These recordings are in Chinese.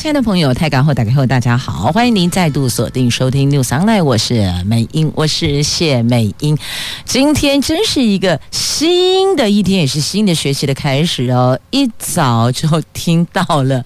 亲爱的朋友，太港后打开后，大家好，欢迎您再度锁定收听 News Online，我是美英，我是谢美英。今天真是一个新的一天，也是新的学期的开始哦。一早就听到了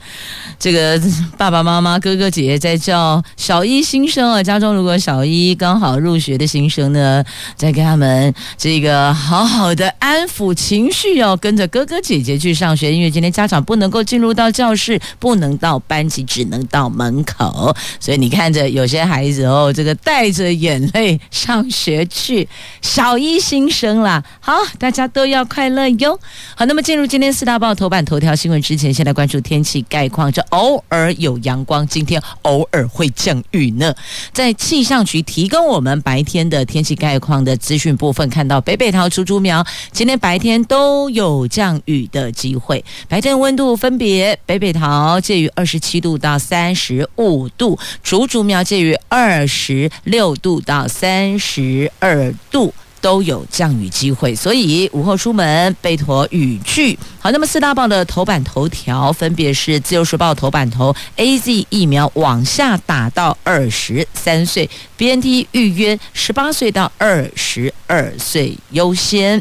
这个爸爸妈妈、哥哥姐姐在叫小一新生啊，家中如果小一刚好入学的新生呢，在给他们这个好好的安抚情绪哦，跟着哥哥姐姐去上学，因为今天家长不能够进入到教室，不能到班。只能到门口，所以你看着有些孩子哦，这个带着眼泪上学去，小一新生啦。好，大家都要快乐哟。好，那么进入今天四大报头版头条新闻之前，先来关注天气概况。这偶尔有阳光，今天偶尔会降雨呢。在气象局提供我们白天的天气概况的资讯部分，看到北北桃、竹竹苗今天白天都有降雨的机会。白天温度分别北北桃介于二十七。七度到三十五度，竹竹苗介于二十六度到三十二度，都有降雨机会，所以午后出门备妥雨具。好，那么四大报的头版头条分别是《自由时报》头版头：AZ 疫苗往下打到二十三岁，BNT 预约十八岁到二十二岁优先。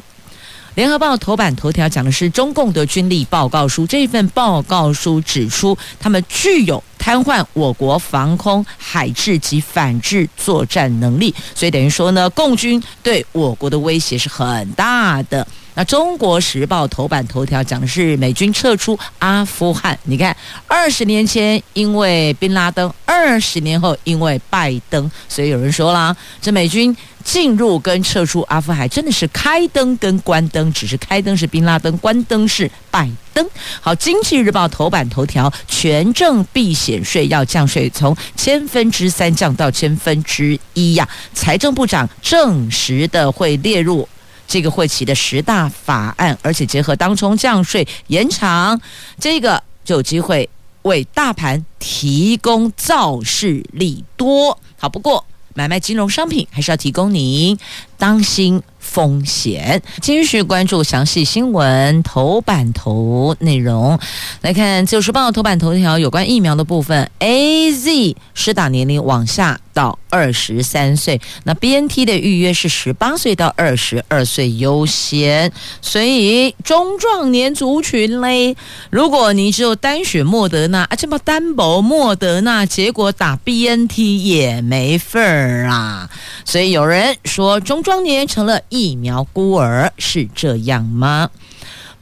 联合报头版头条讲的是中共的军力报告书，这份报告书指出，他们具有瘫痪我国防空、海制及反制作战能力，所以等于说呢，共军对我国的威胁是很大的。那《中国时报》头版头条讲的是美军撤出阿富汗。你看，二十年前因为宾拉登，二十年后因为拜登，所以有人说了，这美军进入跟撤出阿富汗真的是开灯跟关灯，只是开灯是宾拉登，关灯是拜登。好，《经济日报》头版头条，权证避险税要降税，从千分之三降到千分之一呀。财政部长证实的会列入。这个会期的十大法案，而且结合当冲降税延长，这个就有机会为大盘提供造势利多。好，不过买卖金融商品还是要提供您当心风险。继续关注详细新闻头版头内容，来看《自由时报》头版头条有关疫苗的部分，AZ 施打年龄往下。到二十三岁，那 BNT 的预约是十八岁到二十二岁优先，所以中壮年族群嘞，如果你只有单选莫德纳啊，这么单薄莫德纳，结果打 BNT 也没份儿啊，所以有人说中壮年成了疫苗孤儿，是这样吗？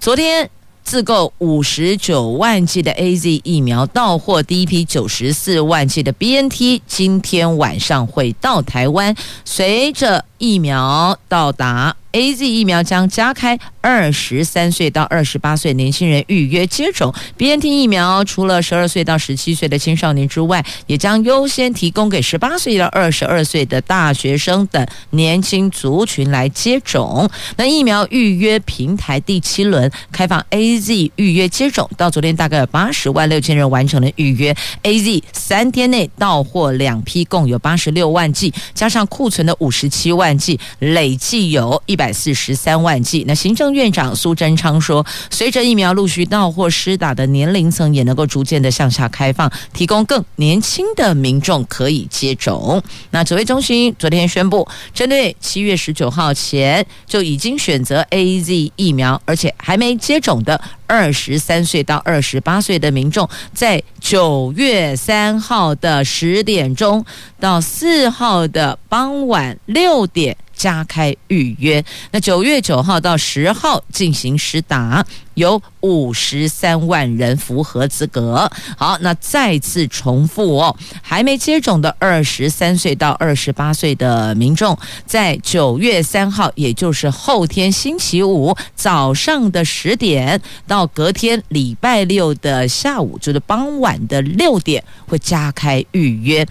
昨天。自购五十九万剂的 AZ 疫苗到货，第一批九十四万剂的 BNT 今天晚上会到台湾，随着疫苗到达。A Z 疫苗将加开二十三岁到二十八岁年轻人预约接种。B N T 疫苗除了十二岁到十七岁的青少年之外，也将优先提供给十八岁到二十二岁的大学生等年轻族群来接种。那疫苗预约平台第七轮开放 A Z 预约接种，到昨天大概有八十万六千人完成了预约。A Z 三天内到货两批，共有八十六万剂，加上库存的五十七万剂，累计有一百。百四十三万剂。那行政院长苏贞昌说，随着疫苗陆续到货，施打的年龄层也能够逐渐的向下开放，提供更年轻的民众可以接种。那指挥中心昨天宣布，针对七月十九号前就已经选择 AZ 疫苗，而且还没接种的二十三岁到二十八岁的民众，在九月三号的十点钟到四号的傍晚六点。加开预约，那九月九号到十号进行实打。有五十三万人符合资格。好，那再次重复哦，还没接种的二十三岁到二十八岁的民众，在九月三号，也就是后天星期五早上的十点到隔天礼拜六的下午，就是傍晚的六点，会加开预约。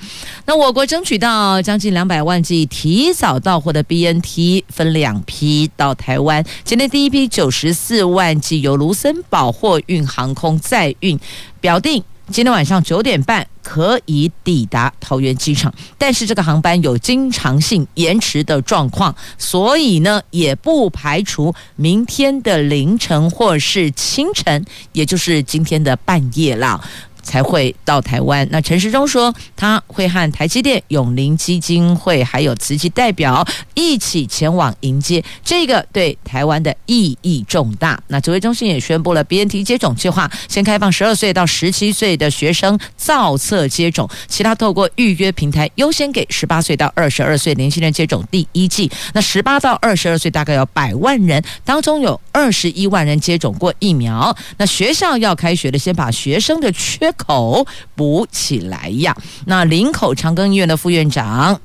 那我国争取到将近两百万剂提早到货的 BNT，分两批到台湾。今天第一批九十四万剂有由卢森堡货运航空载运，表定。今天晚上九点半可以抵达桃园机场，但是这个航班有经常性延迟的状况，所以呢，也不排除明天的凌晨或是清晨，也就是今天的半夜啦。才会到台湾。那陈时中说，他会和台积电、永龄基金会还有慈济代表一起前往迎接，这个对台湾的意义重大。那指挥中心也宣布了 BNT 接种计划，先开放十二岁到十七岁的学生造册接种，其他透过预约平台优先给十八岁到二十二岁年轻人接种第一剂。那十八到二十二岁大概有百万人，当中有二十一万人接种过疫苗。那学校要开学的，先把学生的缺口补起来呀！那林口长庚医院的副院长。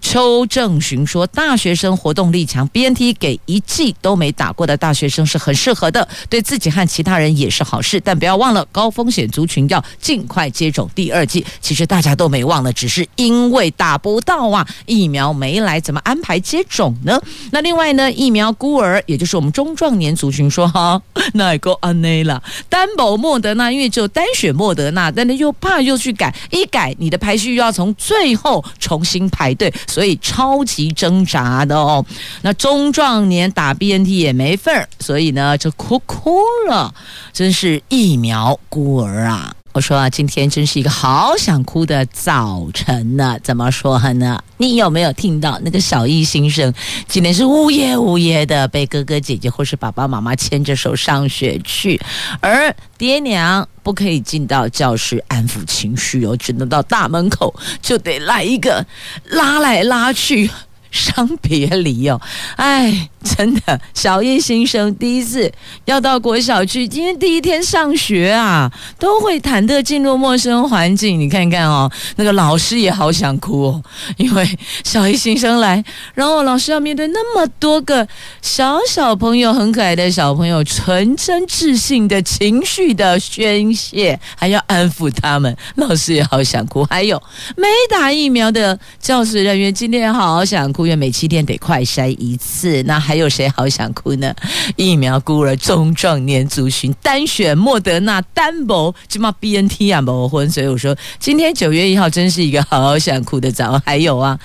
邱正寻说：“大学生活动力强，BNT 给一剂都没打过的大学生是很适合的，对自己和其他人也是好事。但不要忘了，高风险族群要尽快接种第二剂。其实大家都没忘了，只是因为打不到啊，疫苗没来，怎么安排接种呢？那另外呢，疫苗孤儿，也就是我们中壮年族群说哈，那个安内了，单保莫德纳，因为只有单选莫德纳，但是又怕又去改，一改你的排序又要从最后重新排队。”所以超级挣扎的哦，那中壮年打 BNT 也没份儿，所以呢就哭哭了，真是疫苗孤儿啊！我说啊，今天真是一个好想哭的早晨呢。怎么说呢？你有没有听到那个小一新生今天是呜咽呜咽的，被哥哥姐姐或是爸爸妈妈牵着手上学去，而爹娘。不可以进到教室安抚情绪哦，只能到大门口就得来一个拉来拉去。伤别离哦，哎，真的，小一新生第一次要到国小去，今天第一天上学啊，都会忐忑进入陌生环境。你看看哦，那个老师也好想哭哦，因为小一新生来，然后老师要面对那么多个小小朋友，很可爱的小朋友，纯真自信的情绪的宣泄，还要安抚他们，老师也好想哭。还有没打疫苗的教职人员，今天也好想哭。因为每七天得快筛一次，那还有谁好想哭呢？疫苗孤儿、中壮年族群单选莫德纳单博，起码 BNT 啊没婚，所以我说今天九月一号真是一个好想哭的早。还有啊，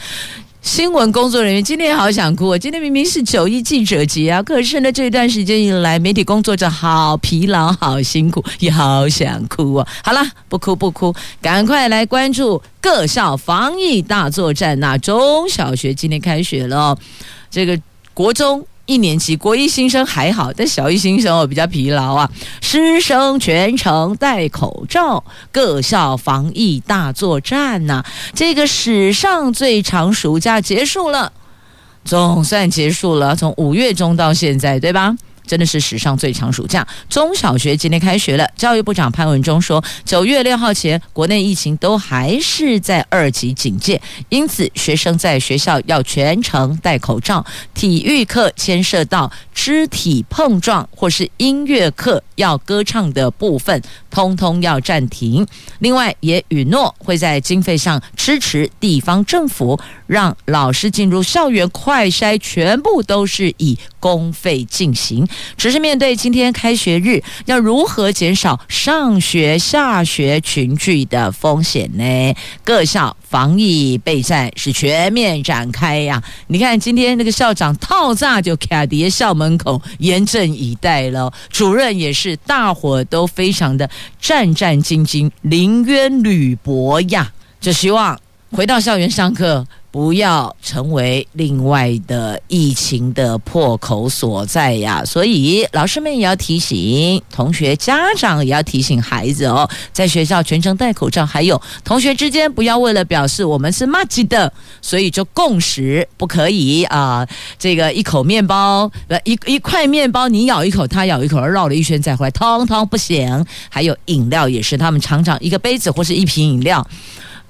新闻工作人员今天也好想哭，哦今天明明是九一记者节啊，可是呢这段时间以来，媒体工作者好疲劳、好辛苦，也好想哭啊。好了，不哭不哭，赶快来关注。各校防疫大作战，那中小学今天开学了，这个国中一年级国一新生还好，但小一新生哦比较疲劳啊。师生全程戴口罩，各校防疫大作战呐、这个史上最长暑假结束了，总算结束了，从五月中到现在，对吧？真的是史上最长暑假，中小学今天开学了。教育部长潘文忠说，九月六号前，国内疫情都还是在二级警戒，因此学生在学校要全程戴口罩。体育课牵涉到肢体碰撞或是音乐课要歌唱的部分，通通要暂停。另外，也允诺会在经费上支持地方政府，让老师进入校园快筛，全部都是以公费进行。只是面对今天开学日，要如何减少上学下学群聚的风险呢？各校防疫备战是全面展开呀！你看今天那个校长套炸就卡在校门口严阵以待了，主任也是大伙都非常的战战兢兢，临渊履薄呀！就希望回到校园上课。不要成为另外的疫情的破口所在呀！所以老师们也要提醒同学，家长也要提醒孩子哦，在学校全程戴口罩，还有同学之间不要为了表示我们是麻吉的，所以就共识不可以啊、这个一口面包，呃一一块面包，你咬一口，他咬一口，绕了一圈再回来，通通不行。还有饮料也是，他们常常一个杯子或是一瓶饮料，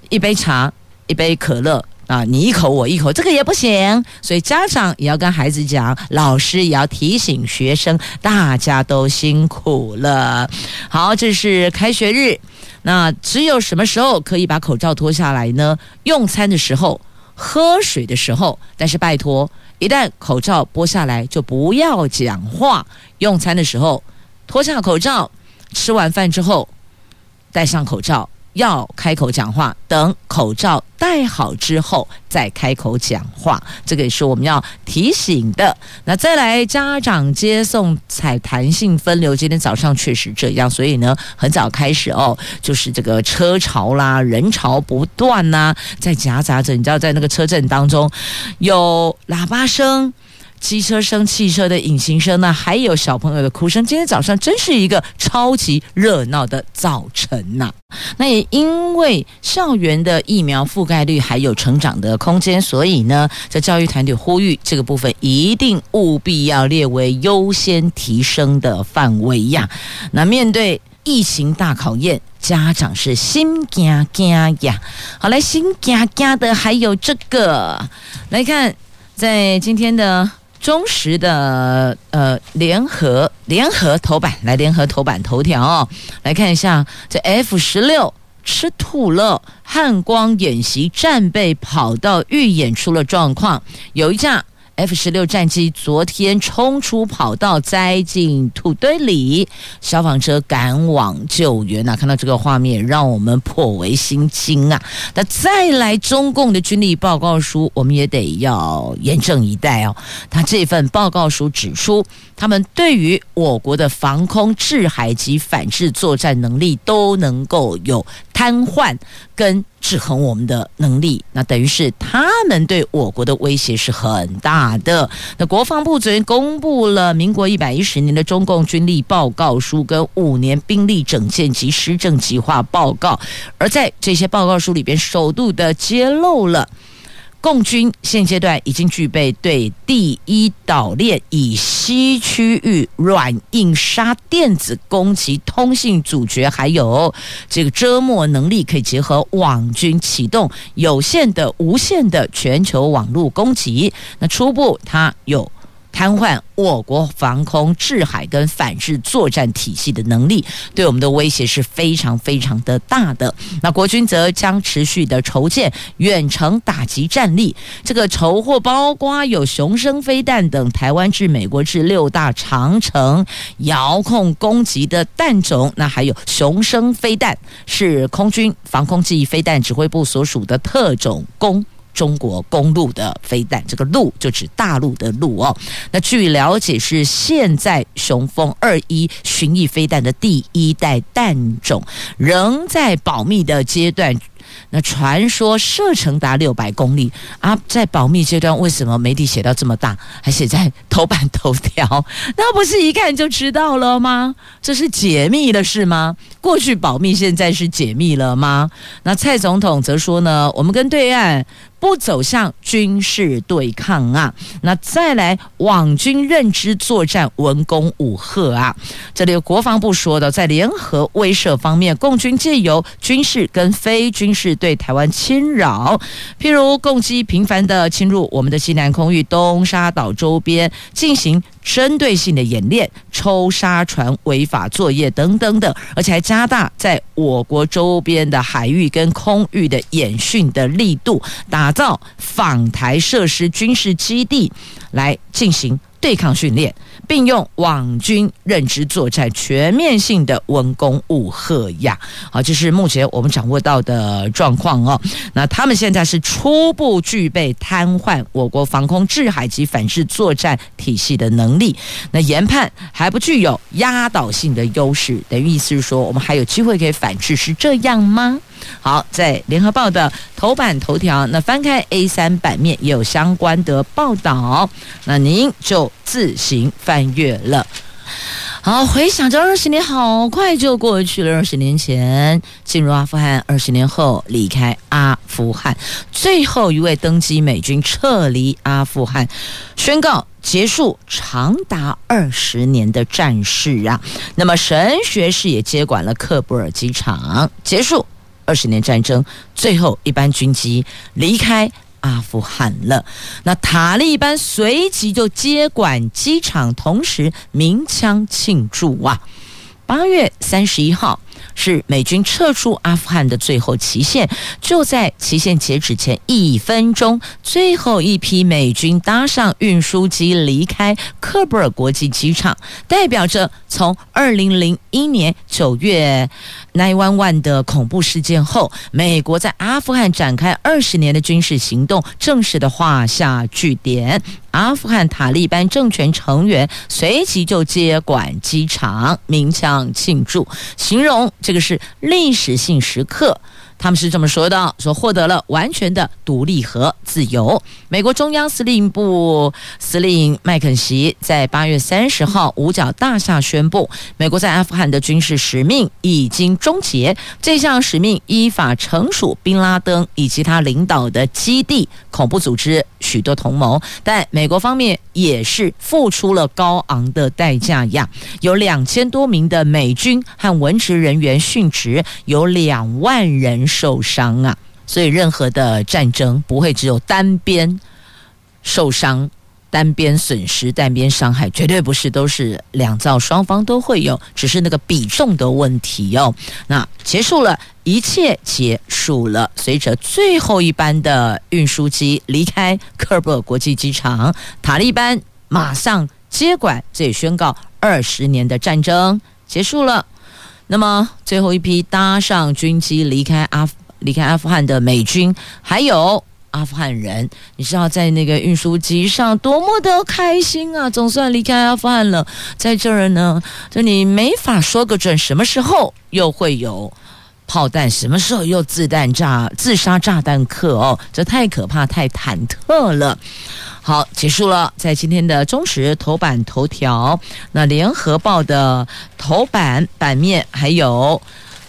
一杯茶，一杯可乐。啊，你一口我一口，这个也不行，所以家长也要跟孩子讲，老师也要提醒学生，大家都辛苦了。好，这是开学日，那只有什么时候可以把口罩脱下来呢？用餐的时候，喝水的时候，但是拜托。一旦口罩剥下来，就不要讲话。用餐的时候脱下口罩，吃完饭之后戴上口罩。要开口讲话，等口罩戴好之后再开口讲话，这个也是我们要提醒的。那再来，家长接送采弹性分流，今天早上确实这样，所以呢，很早开始哦，就是这个车潮啦，人潮不断呐、在夹杂着，你知道，在那个车阵当中有喇叭声。机车声、汽车的引擎声呢，还有小朋友的哭声。今天早上真是一个超级热闹的早晨呐、那也因为校园的疫苗覆盖率还有成长的空间，所以呢，在教育团体呼吁这个部分一定务必要列为优先提升的范围呀。那面对疫情大考验，家长是心惊惊呀。好，来心惊惊的还有这个，来看在今天的。忠实的呃联合联合头版，来联合头版头条哦，来看一下这 F 十六吃土了，汉光演习战备跑道预演出了状况，有一架。F 十六战机昨天冲出跑道，栽进土堆里，消防车赶往救援啊！看到这个画面，让我们颇为心惊啊！那再来，中共的军力报告书，我们也得要严阵以待哦。他这份报告书指出，他们对于我国的防空、制海及反制作战能力都能够有瘫痪跟制衡我们的能力，那等于是他们对我国的威胁是很大的。那国防部昨天公布了民国一百一十年的中共军力报告书跟五年兵力整建及施政计划报告，而在这些报告书里边，首度的揭露了。共军现阶段已经具备对第一岛链以西区域软硬杀电子攻击、通信主角，还有这个遮没能力，可以结合网军启动有限的、无线的全球网络攻击。那初步，它有。瘫痪我国防空、制海跟反制作战体系的能力，对我们的威胁是非常非常的大的。那国军则将持续的筹建远程打击战力，这个筹获包括有雄升飞弹等台湾至美国至六大长城遥控攻击的弹种。那还有雄升飞弹是空军防空暨飞弹指挥部所属的特种攻。中国公路的飞弹，这个“路”就指大陆的“路”哦。那据了解，是现在雄风二一巡弋飞弹的第一代弹种，仍在保密的阶段。那传说射程达六百公里啊，在保密阶段，为什么媒体写到这么大，还写在头版头条？那不是一看就知道了吗？这是解密的事吗？过去保密，现在是解密了吗？那蔡总统则说呢，我们跟对岸。不走向军事对抗啊！那再来网军认知作战文攻武赫啊！这里有国防部说的，在联合威慑方面，共军借由军事跟非军事对台湾侵扰，譬如共机频繁的侵入我们的西南空域、东沙岛周边进行。针对性的演练、抽沙船违法作业等等等，而且还加大在我国周边的海域跟空域的演训的力度，打造访台设施军事基地来进行。对抗训练，并用网军认知作战，全面性的文攻武吓呀！好，这是目前我们掌握到的状况哦。那他们现在是初步具备瘫痪我国防空、制海及反制作战体系的能力。那研判还不具有压倒性的优势，等于意思是说，我们还有机会可以反制，是这样吗？好，在联合报的头版头条，那翻开 A 三版面也有相关的报道，那您就自行翻阅了。好，回想着二十年，好快就过去了。二十年前进入阿富汗，二十年后离开阿富汗，最后一位登机美军撤离阿富汗，宣告结束长达二十年的战事啊。那么神学士也接管了喀布尔机场，结束。二十年战争，最后一班军机离开阿富汗了。那塔利班随即就接管机场，同时鸣枪庆祝啊！八月三十一号，是美军撤出阿富汗的最后期限，就在期限截止前一分钟，最后一批美军搭上运输机离开喀布尔国际机场，代表着从二零零一年九月911的恐怖事件后，美国在阿富汗展开二十年的军事行动正式的画下句点。阿富汗塔利班政权成员随即就接管机场，鸣枪庆祝，形容这个是历史性时刻。他们是这么说的：说获得了完全的独立和自由。美国中央司令部司令麦肯锡在八月三十号五角大厦宣布，美国在阿富汗的军事使命已经终结。这项使命依法惩处宾拉登以及他领导的基地、恐怖组织许多同谋，但美国方面也是付出了高昂的代价呀，有两千多名的美军和文职人员殉职，有两万人。受伤啊，所以任何的战争不会只有单边受伤、单边损失、单边伤害，绝对不是，都是两造双方都会有，只是那个比重的问题哦。那结束了，一切结束了。随着最后一班的运输机离开喀布尔国际机场，塔利班马上接管，这也宣告二十年的战争结束了。那么最后一批搭上军机离开阿离开阿富汗的美军，还有阿富汗人，你知道在那个运输机上多么的开心啊！总算离开阿富汗了，在这儿呢，就你没法说个准，什么时候又会有炮弹，什么时候又自弹炸自杀炸弹客哦，这太可怕，太忐忑了。好，结束了。在今天的中时头版头条，那联合报的头版版面，还有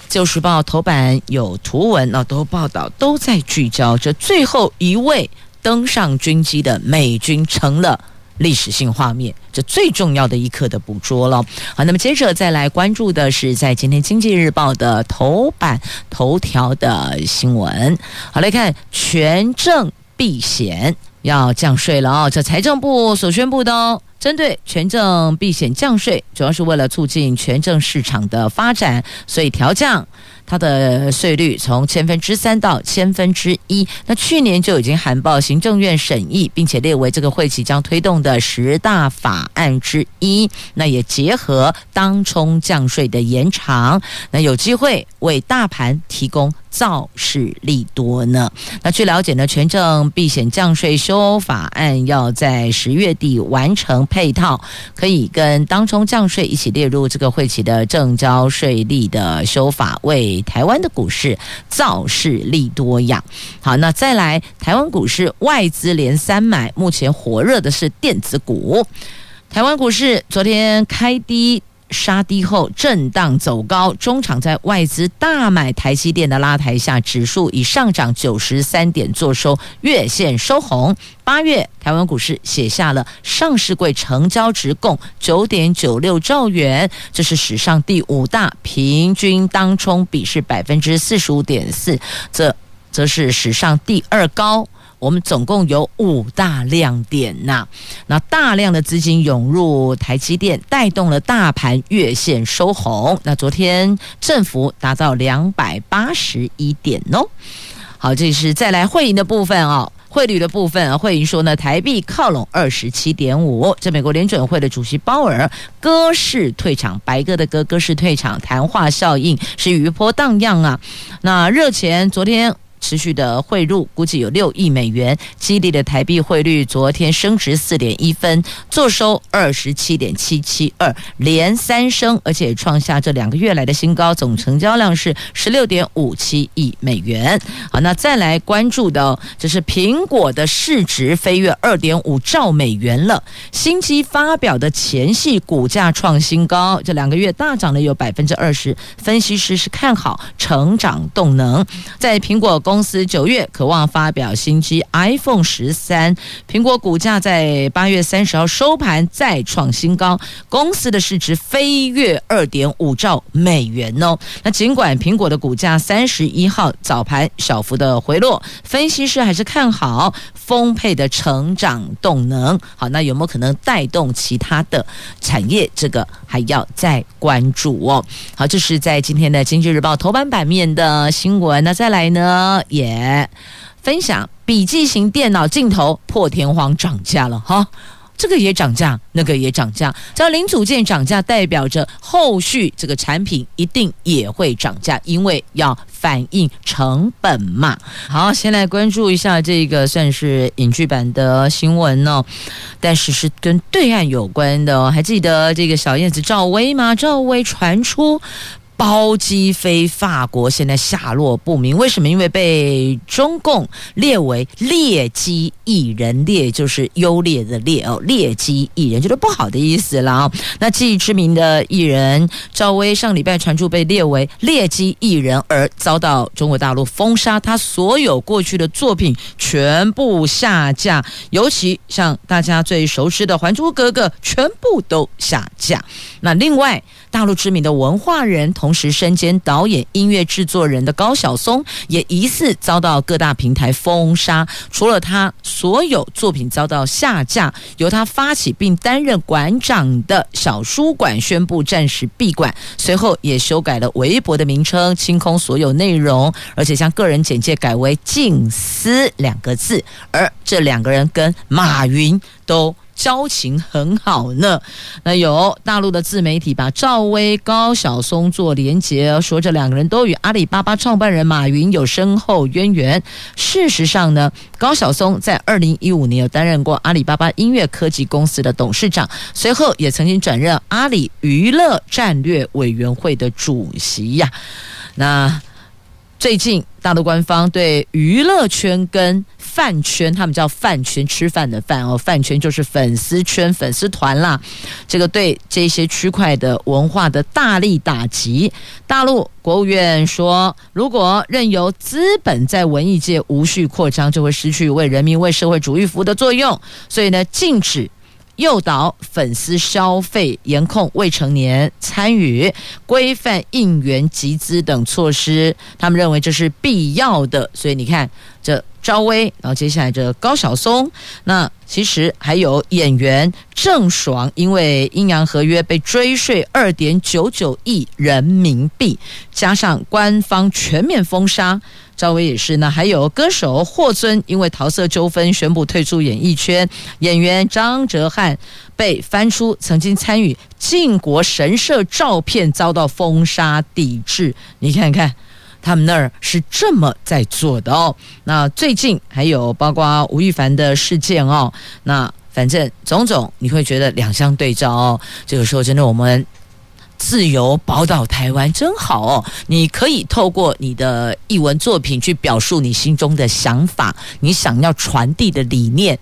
旧时报头版有图文，那都报道都在聚焦这最后一位登上军机的美军成了历史性画面，这最重要的一刻的捕捉了。好，那么接着再来关注的是在今天经济日报的头版头条的新闻。好，来看权证避险。要降税了啊！这财政部所宣布的哦，针对权证避险降税，主要是为了促进权证市场的发展，所以调降。它的税率从千分之三到千分之一，那去年就已经函报行政院审议，并且列为这个会期将推动的十大法案之一。那也结合当冲降税的延长，那有机会为大盘提供造势利多呢。那据了解呢，权证避险降税修法案要在十月底完成配套，可以跟当冲降税一起列入这个会期的证交税率的修法，为台湾的股市造势利多样。好，那再来，台湾股市外资连三买，目前火热的是电子股。台湾股市昨天开低。杀低后震荡走高，中场在外资大买台积电的拉抬下，指数以上涨九十三点，作收月线收红。八月台湾股市写下了上市柜成交值共九点九六兆元，这是史上第五大，平均当冲比是百分之四十五点四，这则是史上第二高。我们总共有五大亮点呐，那大量的资金涌入台积电，带动了大盘月线收红。那昨天振幅达到两百八十一点哦。好，这是再来汇银的部分哦，汇率的部分，汇银说呢，台币靠拢二十七点五。这美国联准会的主席鲍尔鸽式退场，白鸽的鸽鸽式退场，谈话效应是余波荡漾啊。那热钱昨天。持续的汇入，估计有六亿美元，激励的台币汇率昨天升值四点一分，坐收二十七点七七二，连三升，而且创下这两个月来的新高，总成交量是十六点五七亿美元。好，那再来关注的，这是苹果的市值飞跃二点五兆美元了，新机发表的前夕，股价创新高，这两个月大涨了有百分之二十，分析师是看好成长动能，在苹果。公司九月渴望发表新机 iPhone 十三。苹果股价在八月三十号收盘再创新高，公司的市值飞跃二点五兆美元哦。那尽管苹果的股价三十一号早盘小幅的回落，分析师还是看好丰沛的成长动能。好，那有没有可能带动其他的产业？这个还要再关注哦。好，这是在今天的《经济日报》头版版面的新闻。那再来呢，也分享笔记型电脑镜头破天荒涨价了哈。这个也涨价，那个也涨价。只要零组件涨价，代表着后续这个产品一定也会涨价，因为要反映成本嘛。好，先来关注一下这个算是影剧版的新闻哦，但是是跟对岸有关的哦。还记得这个小燕子赵薇吗？赵薇传出。包机飞法国，现在下落不明。为什么？因为被中共列为劣迹艺人，劣就是优劣的劣哦，劣迹艺人就是不好的意思了啊。那既知名的艺人赵薇上礼拜传出被列为劣迹艺人，而遭到中国大陆封杀，他所有过去的作品全部下架，尤其像大家最熟悉的《还珠格格》，全部都下架。那另外，大陆知名的文化人，同时身兼导演、音乐制作人的高晓松，也疑似遭到各大平台封杀。除了他所有作品遭到下架，由他发起并担任馆长的小书馆宣布暂时闭馆，随后也修改了微博的名称，清空所有内容，而且将个人简介改为“静思”两个字。而这两个人跟马云都。交情很好呢。那有大陆的自媒体把赵薇、高晓松做连结，说这两个人都与阿里巴巴创办人马云有深厚渊源。事实上呢，高晓松在二零一五年有担任过阿里巴巴音乐科技公司的董事长，随后也曾经转任阿里娱乐战略委员会的主席呀。那最近大陆官方对娱乐圈跟饭圈，他们叫饭圈，吃饭的饭哦，饭圈就是粉丝圈、粉丝团啦。这个对这些区块的文化的大力打击。大陆国务院说，如果任由资本在文艺界无序扩张，就会失去为人民、为社会主义服务的作用。所以呢，禁止。诱导粉丝消费、严控未成年参与、规范应援集资等措施，他们认为这是必要的。所以你看，这赵薇，然后接下来这高晓松，那其实还有演员郑爽，因为阴阳合约被追税二点九九亿人民币，加上官方全面封杀。赵薇也是，那还有歌手霍尊，因为桃色纠纷宣布退出演艺圈。演员张哲瀚被翻出曾经参与靖国神社照片，遭到封杀抵制。你看看，他们那儿是这么在做的哦。那最近还有包括吴亦凡的事件哦。那反正种种，你会觉得两相对照哦。这个时候，真的我们。自由宝岛台湾真好哦！你可以透过你的译文作品去表述你心中的想法，你想要传递的理念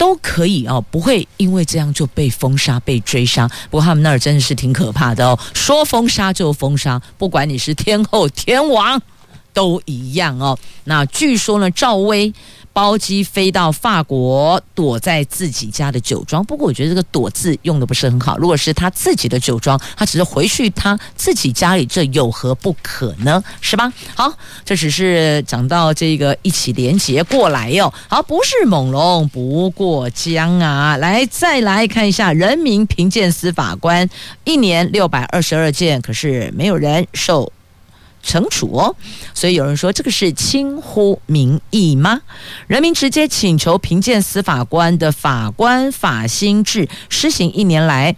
都可以哦，不会因为这样就被封杀、被追杀。不过他们那儿真的是挺可怕的哦，说封杀就封杀，不管你是天后、天王都一样哦。那据说呢，赵薇。包机飞到法国，躲在自己家的酒庄。不过我觉得这个“躲”字用的不是很好。如果是他自己的酒庄，他只是回去他自己家里，这有何不可呢？是吧？好，这只是讲到这个一起连结过来哟。好，不是猛龙不过江啊！来，再来看一下人民评鉴司法官，一年六百二十二件，可是没有人受。惩处哦，所以有人说这个是轻忽民意吗？人民直接请求评鉴司法官的法官法新制施行一年来。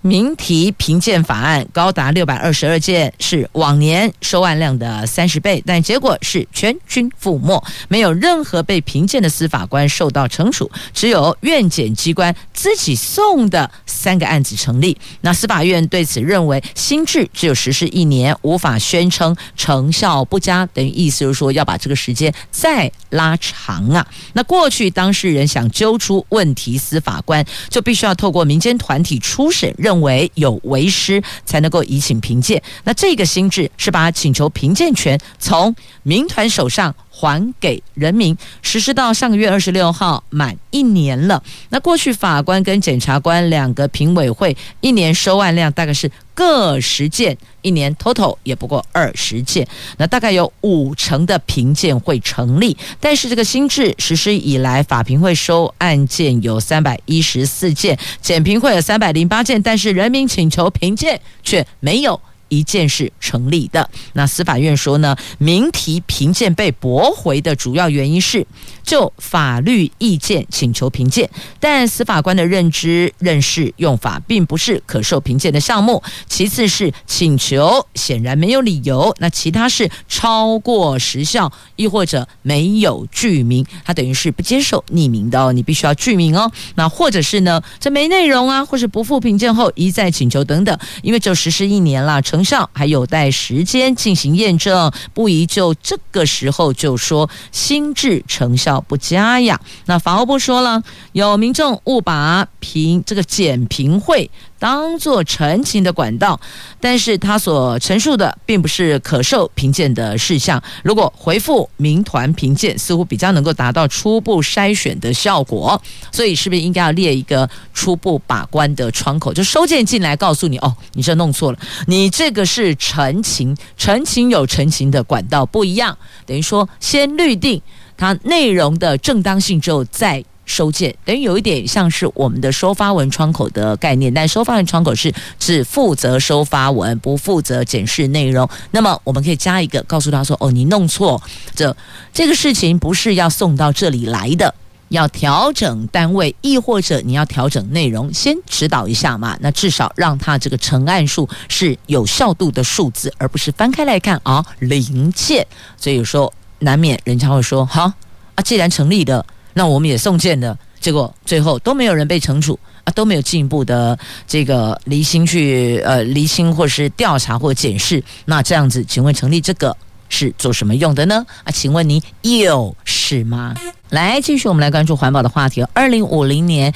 民提评鉴法案高达六百二十二件，是往年收案量的三十倍，但结果是全军覆没，没有任何被评鉴的司法官受到惩处，只有院检机关自己送的三个案子成立。那司法院对此认为，新制只有实施一年，无法宣称成效不佳，等于意思就是说要把这个时间再拉长啊。那过去当事人想揪出问题司法官，就必须要透过民间团体初审。认为有为师才能够以请评鉴。那这个心智是把请求评鉴权从民团手上。还给人民，实施到上个月二十六号满一年了。那过去法官跟检察官两个评委会一年收案量大概是各十件，一年 total 也不过二十件。那大概有五成的评鉴会成立。但是这个新制实施以来，法评会收案件有三百一十四件，检评会有三百零八件，但是人民请求评鉴却没有。一件是成立的。那司法院说呢，民提评鉴被驳回的主要原因是就法律意见请求评鉴，但司法官的认知认识用法并不是可受评鉴的项目。其次是请求显然没有理由，那其他是超过时效，亦或者没有具名，他等于是不接受匿名的哦，你必须要具名哦。那或者是呢，这没内容啊，或是不付评鉴后一再请求等等，因为就实施一年了，成成效还有待时间进行验证，不宜就这个时候就说新制成效不佳呀。那法务部说了，有民众误把评这个检评会当做陈情的管道，但是他所陈述的并不是可受评鉴的事项。如果回复民团评鉴，似乎比较能够达到初步筛选的效果。所以是不是应该要列一个初步把关的窗口，就收件进来告诉你哦，你这弄错了，你这个是陈情，陈情有陈情的管道不一样，等于说先律定它内容的正当性之后再。收件等于有一点像是我们的收发文窗口的概念，但收发文窗口是只负责收发文，不负责检视内容。那么我们可以加一个，告诉他说：“哦，你弄错，这这个事情不是要送到这里来的，要调整单位，亦或者你要调整内容，先指导一下嘛。那至少让他这个成案数是有效度的数字，而不是翻开来看啊、哦、零件。所以有时候难免人家会说：好啊，既然成立的。”那我们也送件了，结果最后都没有人被惩处啊，都没有进一步的这个离心去呃离心或是调查或检视。那这样子，请问成立这个是做什么用的呢？啊，请问你有事吗？来，继续我们来关注环保的话题。二零五零年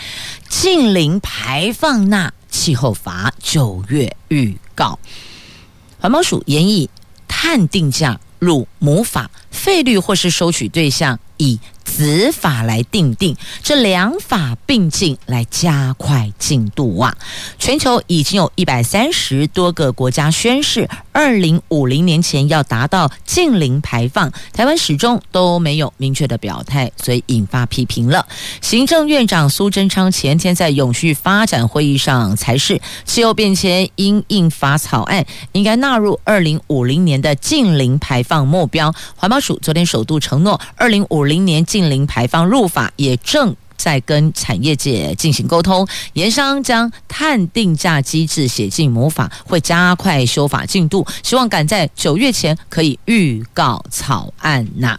近零排放钠气候法九月预告，环保署研议碳定价入母法，费率或是收取对象以。子法来定定，这两法并进来加快进度啊！全球已经有一百三十多个国家宣誓，二零五零年前要达到净零排放，台湾始终都没有明确的表态，所以引发批评了。行政院长苏贞昌前天在永续发展会议上才是气候变迁因应法草案应该纳入二零五零年的净零排放目标。环保署昨天首度承诺，二零五零年零排放入法，也正在跟产业界进行沟通，盐商将碳定价机制写进魔法，会加快修法进度，希望赶在九月前可以预告草案呐。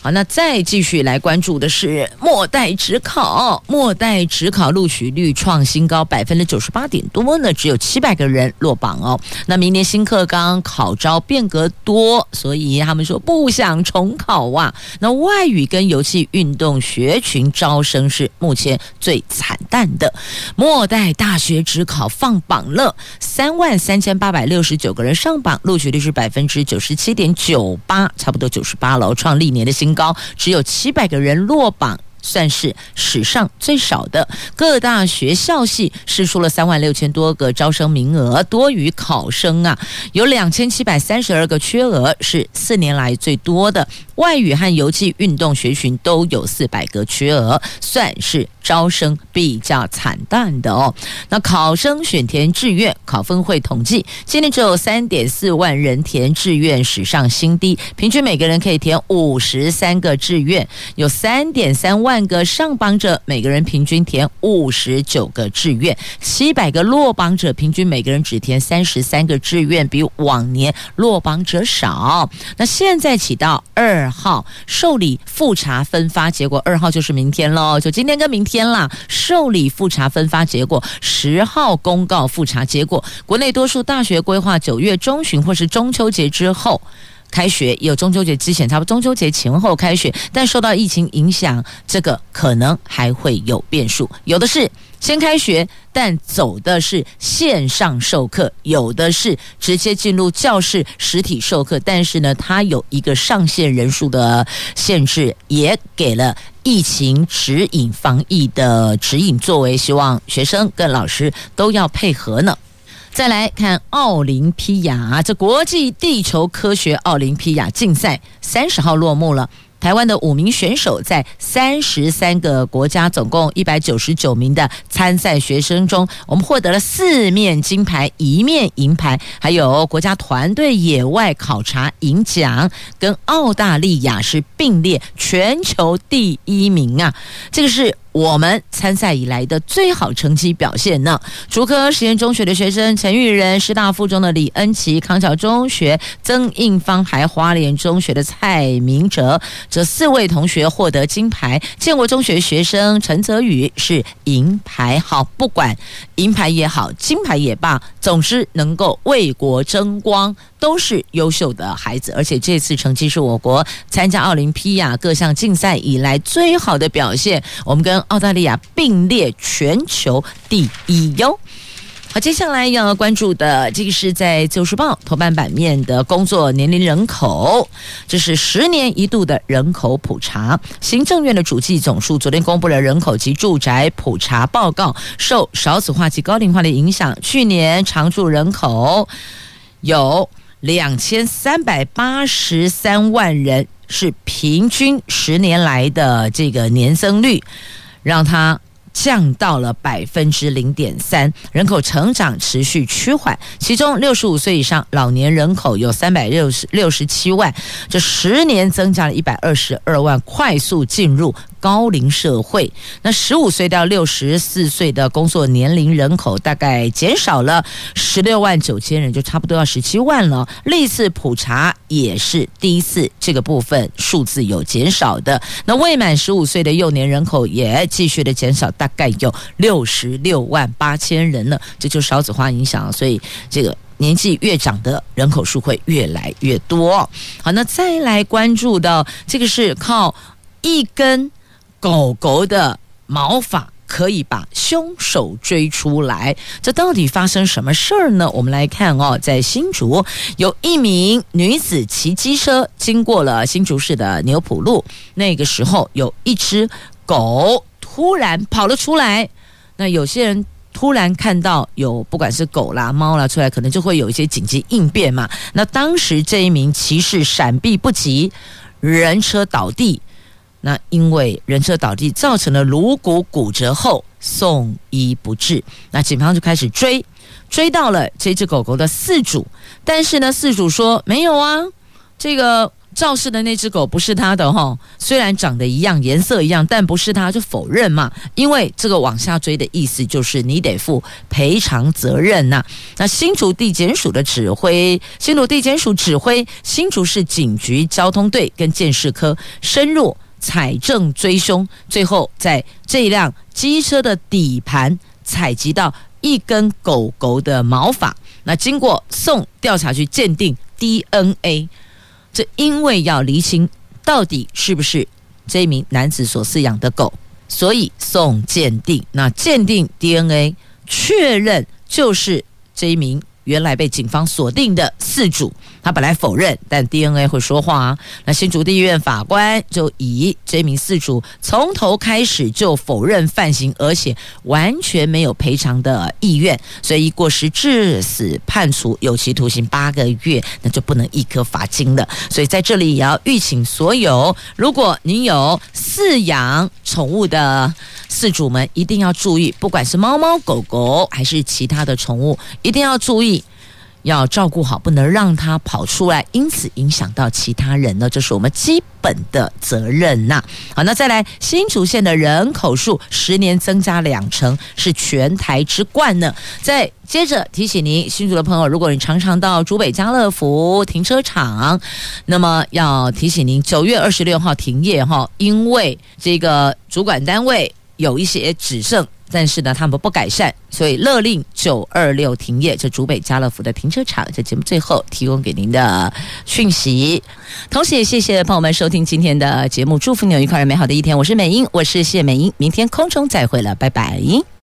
好，那再继续来关注的是末代职考，末代职考录取率创新高，百分之九十八点多呢，只有七百个人落榜哦。那明年新课纲考招变革多，所以他们说不想重考啊。那外语跟游戏运动学群招生是目前最惨淡的。末代大学职考放榜了，三万三千八百六十九个人上榜，录取率是百分之九十七点九八，差不多九十八了，创历年的新。高只有七百个人落榜，算是史上最少的。各大学校系释出了三万六千多个招生名额，多于考生啊，有两千七百三十二个缺额，是四年来最多的。外语和游憩运动学群都有四百个缺额，算是。招生比较惨淡的哦。那考生选填志愿，考分会统计，今年只有三点四万人填志愿，史上新低。平均每个人可以填五十三个志愿，有三点三万万个上榜者，每个人平均填五十九个志愿。七百个落榜者，平均每个人只填三十三个志愿，比往年落榜者少。那现在起到二号受理复查分发结果，二号就是明天喽，就今天跟明天。天啦！受理复查分发结果，十号公告复查结果。国内多数大学规划九月中旬或是中秋节之后开学，也有中秋节之前，差不多中秋节前后开学，但受到疫情影响，这个可能还会有变数，有的是。先开学，但走的是线上授课，有的是直接进入教室实体授课，但是呢，它有一个上限人数的限制，也给了疫情指引、防疫的指引，作为希望学生跟老师都要配合呢。再来看奥林匹亚，这国际地球科学奥林匹亚竞赛三十号落幕了。台湾的五名选手在三十三个国家，总共一百九十九名的参赛学生中，我们获得了四面金牌、一面银牌，还有国家团队野外考察银奖，跟澳大利亚是并列全球第一名啊！这个是。我们参赛以来的最好成绩表现呢？竹科实验中学的学生陈玉仁、师大附中的李恩琪、康桥中学曾应芳，还花莲中学的蔡明哲，这四位同学获得金牌。建国中学学生陈泽宇是银牌。好，不管银牌也好，金牌也罢，总之能够为国争光，都是优秀的孩子。而且这次成绩是我国参加奥林匹亚各项竞赛以来最好的表现。我们跟澳大利亚并列全球第一哟。好，接下来要关注的这个是在《自由时报》头版版面的工作年龄人口，这是十年一度的人口普查。行政院的主计总数昨天公布了人口及住宅普查报告，受少子化及高龄化的影响，去年常住人口有两千三百八十三万人，是平均十年来的这个年增率。让它降到了百分之零点三，人口成长持续趋缓。其中六十五岁以上老年人口有三百六十六十七万，这十年增加了一百二十二万，快速进入。高龄社会，那十五岁到六十四岁的工作年龄人口大概减少了十六万九千人，就差不多要十七万了。历次普查也是第一次，这个部分数字有减少的。那未满十五岁的幼年人口也继续的减少，大概有六十六万八千人了。这就少子化影响，所以这个年纪越长的人口数会越来越多。好，那再来关注到这个是靠一根。狗狗的毛发可以把凶手追出来，这到底发生什么事儿呢？我们来看哦，在新竹有一名女子骑机车经过了新竹市的牛埔路，那个时候有一只狗突然跑了出来。那有些人突然看到有不管是狗啦、猫啦出来，可能就会有一些紧急应变嘛。那当时这一名骑士闪避不及，人车倒地。那因为人车倒地造成了颅骨骨折后送医不治，那警方就开始追，追到了这只狗狗的饲主，但是呢，饲主说没有啊，这个肇事的那只狗不是他的哈，虽然长得一样，颜色一样，但不是他，就否认嘛。因为这个往下追的意思就是你得负赔偿责任呐。那新竹地检署的指挥，新竹地检署指挥新竹市警局交通队跟鉴识科深入。采证追凶，最后在这辆机车的底盘采集到一根狗狗的毛发。那经过送调查局鉴定 DNA，这因为要厘清到底是不是这名男子所饲养的狗，所以送鉴定。那鉴定 DNA 确认就是这一名。原来被警方锁定的饲主，他本来否认，但 DNA 会说话啊。那新竹地院法官就以这名饲主从头开始就否认犯行，而且完全没有赔偿的意愿，所以过失致死判处有期徒刑八个月，那就不能一颗罚金了。所以在这里也要预请所有，如果您有饲养宠物的饲主们，一定要注意，不管是猫猫狗狗还是其他的宠物，一定要注意。要照顾好，不能让它跑出来，因此影响到其他人呢，这是我们基本的责任呐。好，那再来，新竹县的人口数十年增加两成，是全台之冠呢。再接着提醒您，新竹的朋友，如果你常常到竹北家乐福停车场，那么要提醒您，九月二十六号停业哈，因为这个主管单位有一些只剩。但是呢，他们不改善，所以勒令九二六停业。这竹北家乐福的停车场，在节目最后提供给您的讯息。同时也谢谢朋友们收听今天的节目，祝福你有愉快而美好的一天。我是美英，我是谢美英，明天空中再会了，拜拜。